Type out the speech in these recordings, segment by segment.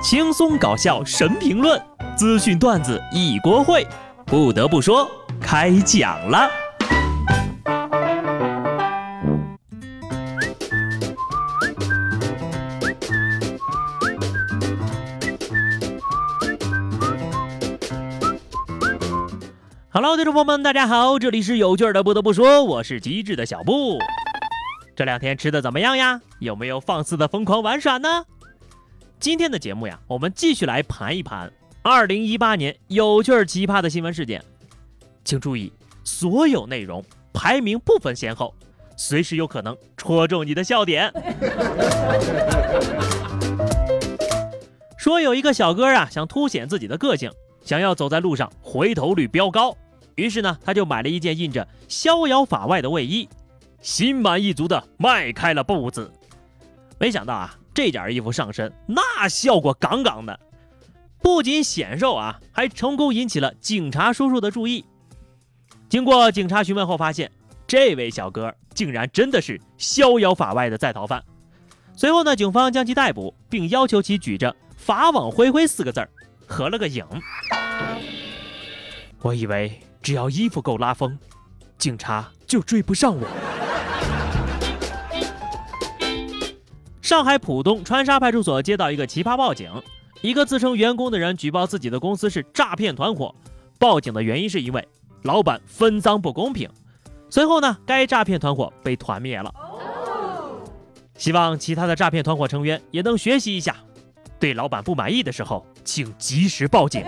轻松搞笑神评论，资讯段子一锅烩。不得不说，开讲了。Hello，听众朋友们，大家好，这里是有趣的。不得不说，我是机智的小布。这两天吃的怎么样呀？有没有放肆的疯狂玩耍呢？今天的节目呀，我们继续来盘一盘2018年有趣儿奇葩的新闻事件。请注意，所有内容排名不分先后，随时有可能戳中你的笑点。说有一个小哥啊，想凸显自己的个性，想要走在路上回头率飙高，于是呢，他就买了一件印着“逍遥法外”的卫衣，心满意足的迈开了步子。没想到啊。这件衣服上身，那效果杠杠的，不仅显瘦啊，还成功引起了警察叔叔的注意。经过警察询问后，发现这位小哥竟然真的是逍遥法外的在逃犯。随后呢，警方将其逮捕，并要求其举着“法网恢恢”四个字儿合了个影。我以为只要衣服够拉风，警察就追不上我。上海浦东川沙派出所接到一个奇葩报警，一个自称员工的人举报自己的公司是诈骗团伙。报警的原因是因为老板分赃不公平。随后呢，该诈骗团伙被团灭了。希望其他的诈骗团伙成员也能学习一下，对老板不满意的时候，请及时报警。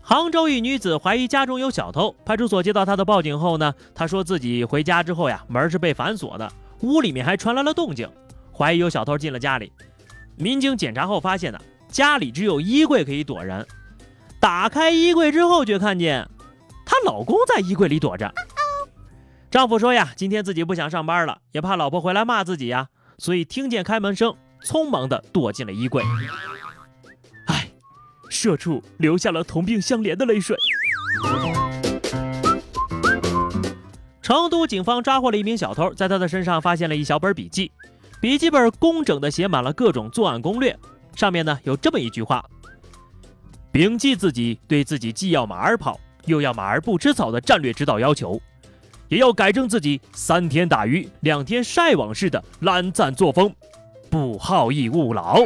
杭州一女子怀疑家中有小偷，派出所接到她的报警后呢，她说自己回家之后呀，门是被反锁的。屋里面还传来了动静，怀疑有小偷进了家里。民警检查后发现呢，家里只有衣柜可以躲人。打开衣柜之后，却看见她老公在衣柜里躲着。丈夫说呀，今天自己不想上班了，也怕老婆回来骂自己呀，所以听见开门声，匆忙的躲进了衣柜。唉，社畜流下了同病相怜的泪水。成都警方抓获了一名小偷，在他的身上发现了一小本笔记，笔记本工整地写满了各种作案攻略，上面呢有这么一句话：铭记自己对自己既要马儿跑又要马儿不吃草的战略指导要求，也要改正自己三天打鱼两天晒网式的懒散作风，不好逸恶劳。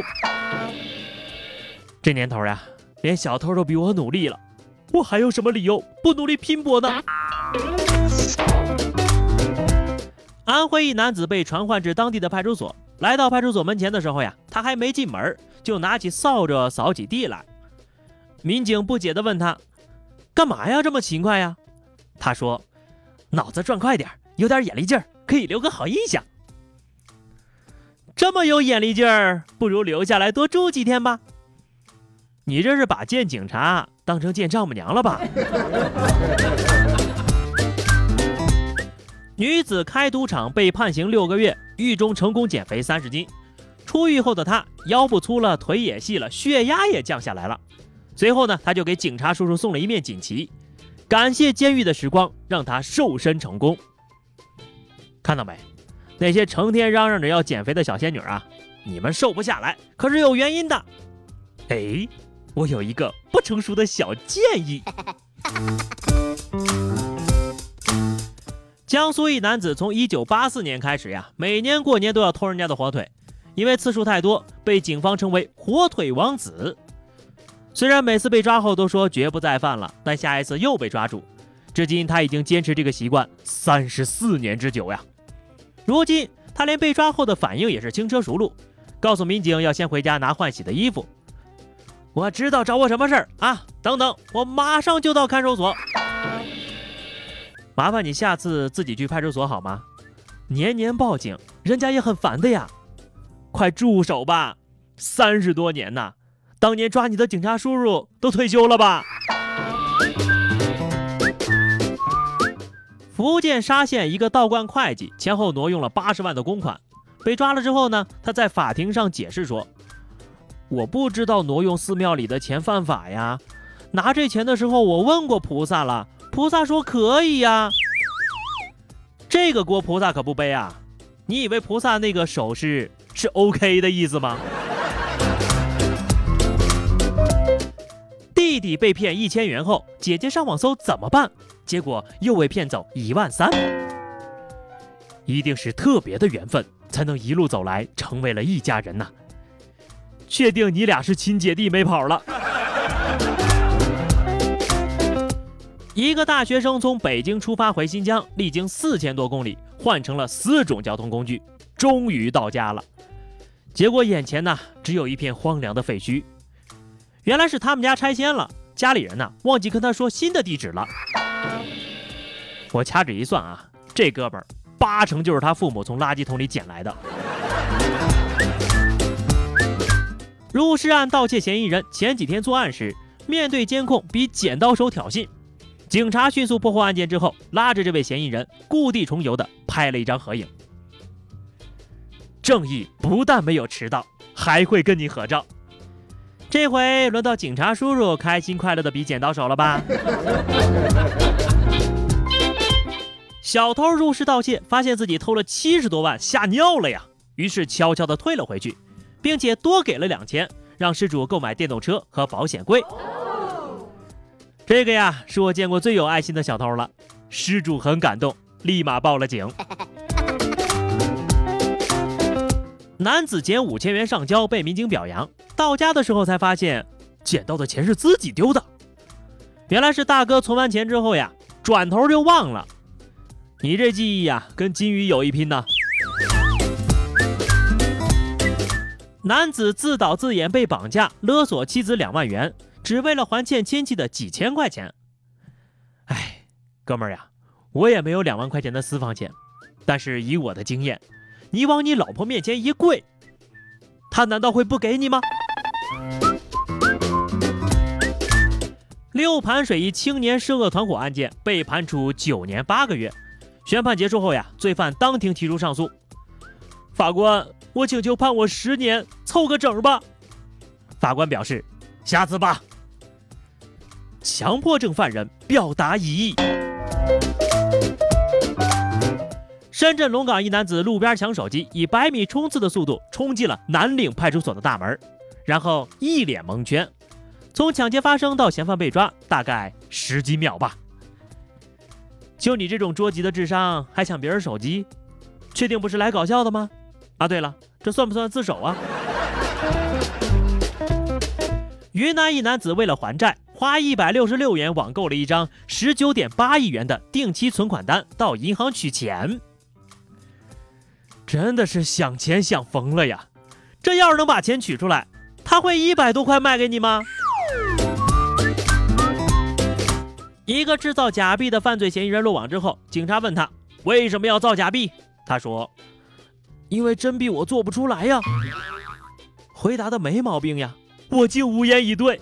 这年头呀，连小偷都比我努力了，我还有什么理由不努力拼搏呢？安徽一男子被传唤至当地的派出所，来到派出所门前的时候呀，他还没进门，就拿起扫帚扫起地来。民警不解地问他：“干嘛呀？这么勤快呀？”他说：“脑子转快点，有点眼力劲儿，可以留个好印象。”这么有眼力劲儿，不如留下来多住几天吧。你这是把见警察当成见丈母娘了吧？女子开赌场被判刑六个月，狱中成功减肥三十斤。出狱后的她腰不粗了，腿也细了，血压也降下来了。随后呢，她就给警察叔叔送了一面锦旗，感谢监狱的时光让她瘦身成功。看到没？那些成天嚷嚷着要减肥的小仙女啊，你们瘦不下来可是有原因的。哎，我有一个不成熟的小建议。江苏一男子从一九八四年开始呀，每年过年都要偷人家的火腿，因为次数太多，被警方称为“火腿王子”。虽然每次被抓后都说绝不再犯了，但下一次又被抓住。至今他已经坚持这个习惯三十四年之久呀。如今他连被抓后的反应也是轻车熟路，告诉民警要先回家拿换洗的衣服。我知道找我什么事儿啊？等等，我马上就到看守所。麻烦你下次自己去派出所好吗？年年报警，人家也很烦的呀。快住手吧！三十多年呐，当年抓你的警察叔叔都退休了吧？福建沙县一个道观会计前后挪用了八十万的公款，被抓了之后呢，他在法庭上解释说：“我不知道挪用寺庙里的钱犯法呀，拿这钱的时候我问过菩萨了。”菩萨说可以呀，这个锅菩萨可不背啊！你以为菩萨那个手势是 OK 的意思吗？弟弟被骗一千元后，姐姐上网搜怎么办，结果又被骗走一万三。一定是特别的缘分，才能一路走来成为了一家人呐。确定你俩是亲姐弟没跑了。一个大学生从北京出发回新疆，历经四千多公里，换成了四种交通工具，终于到家了。结果眼前呢，只有一片荒凉的废墟。原来是他们家拆迁了，家里人呢忘记跟他说新的地址了。我掐指一算啊，这哥们儿。八成就是他父母从垃圾桶里捡来的。入室案盗窃嫌疑人前几天作案时，面对监控比剪刀手挑衅，警察迅速破获案件之后，拉着这位嫌疑人故地重游的拍了一张合影。正义不但没有迟到，还会跟你合照。这回轮到警察叔叔开心快乐的比剪刀手了吧？小偷入室盗窃，发现自己偷了七十多万，吓尿了呀！于是悄悄地退了回去，并且多给了两千，让失主购买电动车和保险柜。这个呀，是我见过最有爱心的小偷了。失主很感动，立马报了警。男子捡五千元上交，被民警表扬。到家的时候才发现，捡到的钱是自己丢的。原来是大哥存完钱之后呀，转头就忘了。你这记忆呀，跟金鱼有一拼呢。男子自导自演被绑架，勒索妻子两万元，只为了还欠亲戚的几千块钱。哎，哥们儿呀，我也没有两万块钱的私房钱，但是以我的经验，你往你老婆面前一跪，她难道会不给你吗？六盘水一青年涉恶团伙案件被判处九年八个月。宣判结束后呀，罪犯当庭提出上诉。法官，我请求判我十年，凑个整吧。法官表示，下次吧。强迫症犯人表达异议。深圳龙岗一男子路边抢手机，以百米冲刺的速度冲进了南岭派出所的大门，然后一脸蒙圈。从抢劫发生到嫌犯被抓，大概十几秒吧。就你这种捉急的智商，还抢别人手机，确定不是来搞笑的吗？啊，对了，这算不算自首啊？云南一男子为了还债，花一百六十六元网购了一张十九点八亿元的定期存款单，到银行取钱，真的是想钱想疯了呀！这要是能把钱取出来，他会一百多块卖给你吗？一个制造假币的犯罪嫌疑人落网之后，警察问他为什么要造假币，他说：“因为真币我做不出来呀。”回答的没毛病呀，我竟无言以对。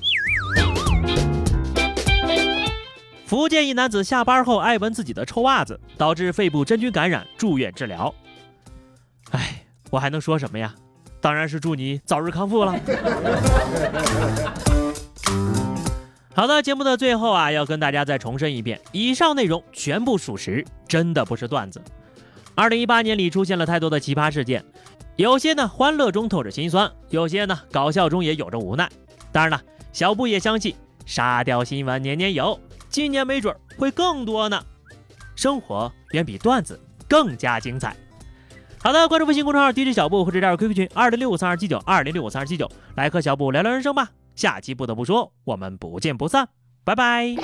福建一男子下班后爱闻自己的臭袜子，导致肺部真菌感染，住院治疗。哎，我还能说什么呀？当然是祝你早日康复了。好的，节目的最后啊，要跟大家再重申一遍，以上内容全部属实，真的不是段子。二零一八年里出现了太多的奇葩事件，有些呢欢乐中透着心酸，有些呢搞笑中也有着无奈。当然了，小布也相信沙雕新闻年年有，今年没准会更多呢。生活远比段子更加精彩。好的，关注微信公众号 DJ 小布或者加入 QQ 群二零六五三二七九二零六五三二七九，来和小布聊聊人生吧。下期不得不说，我们不见不散，拜拜。